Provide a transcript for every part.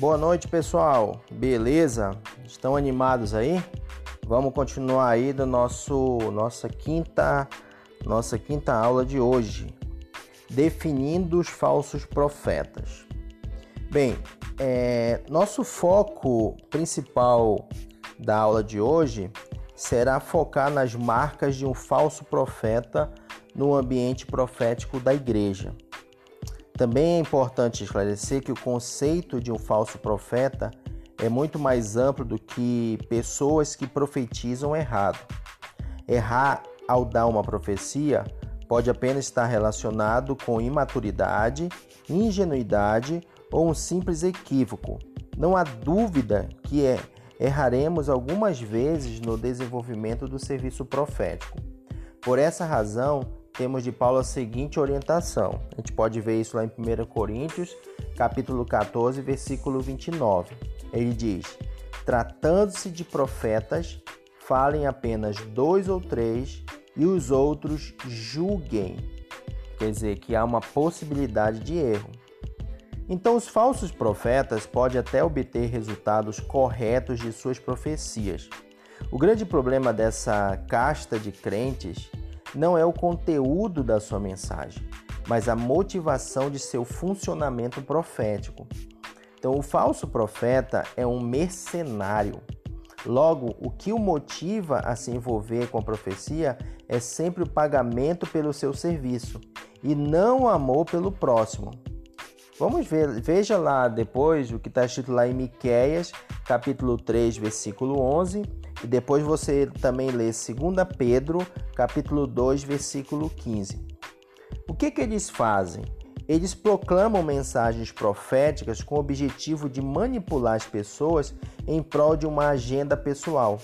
Boa noite, pessoal. Beleza? Estão animados aí? Vamos continuar aí do nosso nossa quinta nossa quinta aula de hoje, definindo os falsos profetas. Bem, é, nosso foco principal da aula de hoje será focar nas marcas de um falso profeta no ambiente profético da igreja. Também é importante esclarecer que o conceito de um falso profeta é muito mais amplo do que pessoas que profetizam errado. Errar ao dar uma profecia pode apenas estar relacionado com imaturidade, ingenuidade ou um simples equívoco. Não há dúvida que é, erraremos algumas vezes no desenvolvimento do serviço profético. Por essa razão, temos de Paulo a seguinte orientação. A gente pode ver isso lá em 1 Coríntios, capítulo 14, versículo 29. Ele diz: Tratando-se de profetas, falem apenas dois ou três e os outros julguem. Quer dizer que há uma possibilidade de erro. Então, os falsos profetas podem até obter resultados corretos de suas profecias. O grande problema dessa casta de crentes não é o conteúdo da sua mensagem, mas a motivação de seu funcionamento profético. Então, o falso profeta é um mercenário. Logo, o que o motiva a se envolver com a profecia é sempre o pagamento pelo seu serviço e não o amor pelo próximo. Vamos ver, veja lá depois o que está escrito lá em Miqueias, capítulo 3, versículo 11, e depois você também lê 2 Pedro, capítulo 2, versículo 15. O que, que eles fazem? Eles proclamam mensagens proféticas com o objetivo de manipular as pessoas em prol de uma agenda pessoal.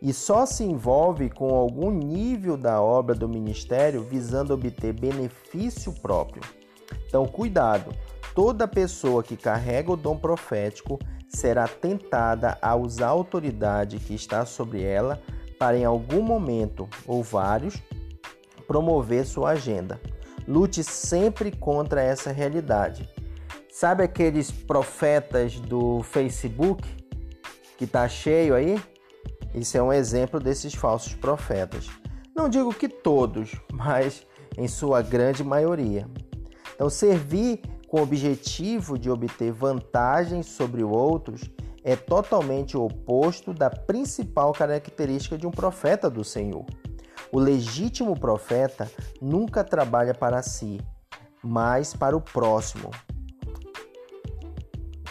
E só se envolve com algum nível da obra do ministério visando obter benefício próprio. Então, cuidado! Toda pessoa que carrega o dom profético será tentada a usar a autoridade que está sobre ela para, em algum momento ou vários, promover sua agenda. Lute sempre contra essa realidade. Sabe aqueles profetas do Facebook que tá cheio aí? Isso é um exemplo desses falsos profetas. Não digo que todos, mas em sua grande maioria. Então, servir com o objetivo de obter vantagens sobre outros é totalmente o oposto da principal característica de um profeta do Senhor. O legítimo profeta nunca trabalha para si, mas para o próximo.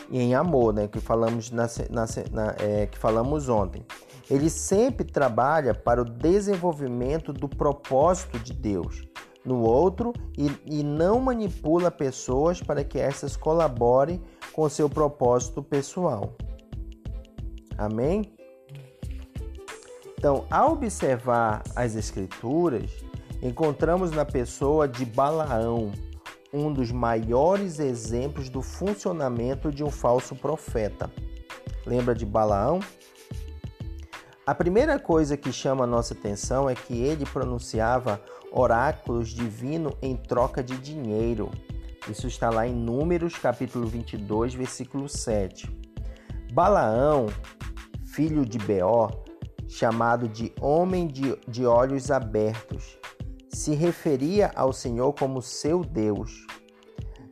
E em amor, né, que falamos na, na, na é, que falamos ontem. Ele sempre trabalha para o desenvolvimento do propósito de Deus no outro e, e não manipula pessoas para que essas colaborem com seu propósito pessoal. Amém? Então, ao observar as Escrituras, encontramos na pessoa de Balaão um dos maiores exemplos do funcionamento de um falso profeta. Lembra de Balaão? A primeira coisa que chama a nossa atenção é que ele pronunciava oráculos divinos em troca de dinheiro. Isso está lá em Números, capítulo 22, versículo 7. Balaão, filho de Beó, chamado de homem de, de olhos abertos, se referia ao Senhor como seu Deus.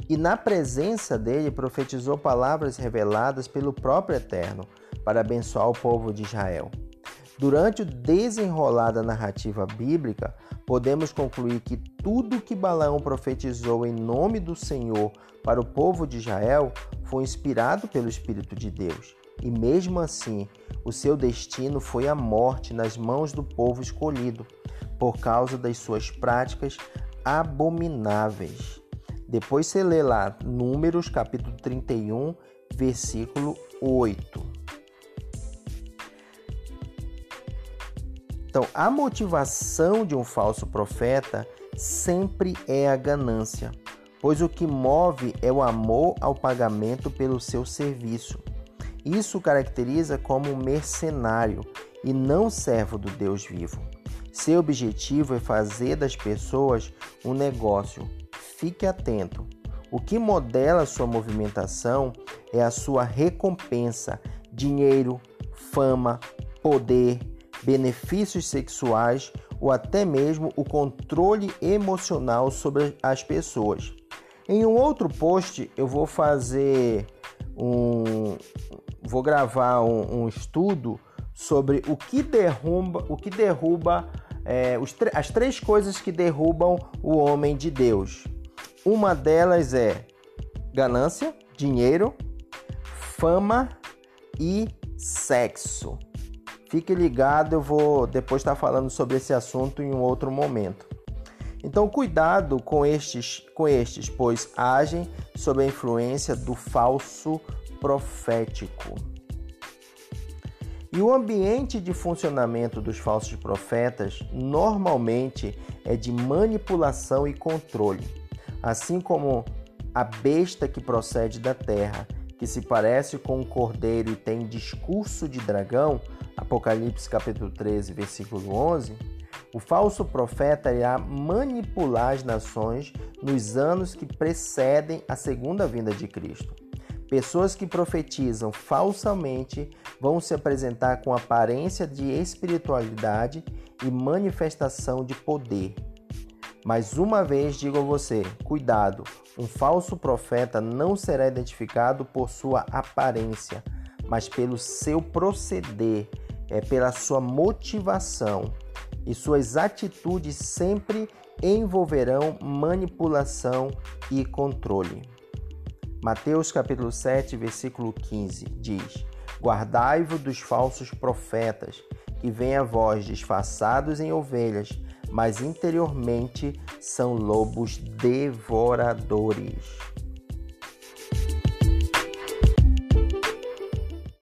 E na presença dele profetizou palavras reveladas pelo próprio Eterno para abençoar o povo de Israel. Durante o desenrolar da narrativa bíblica, podemos concluir que tudo que Balaão profetizou em nome do Senhor para o povo de Israel foi inspirado pelo Espírito de Deus. E mesmo assim, o seu destino foi a morte nas mãos do povo escolhido, por causa das suas práticas abomináveis. Depois você lê lá Números capítulo 31, versículo 8. Então, a motivação de um falso profeta sempre é a ganância, pois o que move é o amor ao pagamento pelo seu serviço. Isso o caracteriza como mercenário e não servo do Deus vivo. Seu objetivo é fazer das pessoas um negócio. Fique atento. O que modela sua movimentação é a sua recompensa, dinheiro, fama, poder, benefícios sexuais ou até mesmo o controle emocional sobre as pessoas. Em um outro post eu vou fazer um, vou gravar um, um estudo sobre o que derruba, o que derruba é, as três coisas que derrubam o homem de Deus. Uma delas é ganância, dinheiro, fama e sexo. Fique ligado, eu vou depois estar falando sobre esse assunto em um outro momento. Então, cuidado com estes, com estes, pois agem sob a influência do falso profético. E o ambiente de funcionamento dos falsos profetas normalmente é de manipulação e controle, assim como a besta que procede da terra, que se parece com um cordeiro e tem discurso de dragão, Apocalipse capítulo 13, versículo 11, o falso profeta irá manipular as nações nos anos que precedem a segunda vinda de Cristo. Pessoas que profetizam falsamente vão se apresentar com aparência de espiritualidade e manifestação de poder. Mas uma vez digo a você: cuidado, um falso profeta não será identificado por sua aparência, mas pelo seu proceder, é pela sua motivação. E suas atitudes sempre envolverão manipulação e controle. Mateus capítulo 7, versículo 15 diz: Guardai-vos dos falsos profetas, que vêm a vós disfarçados em ovelhas, mas interiormente são lobos devoradores.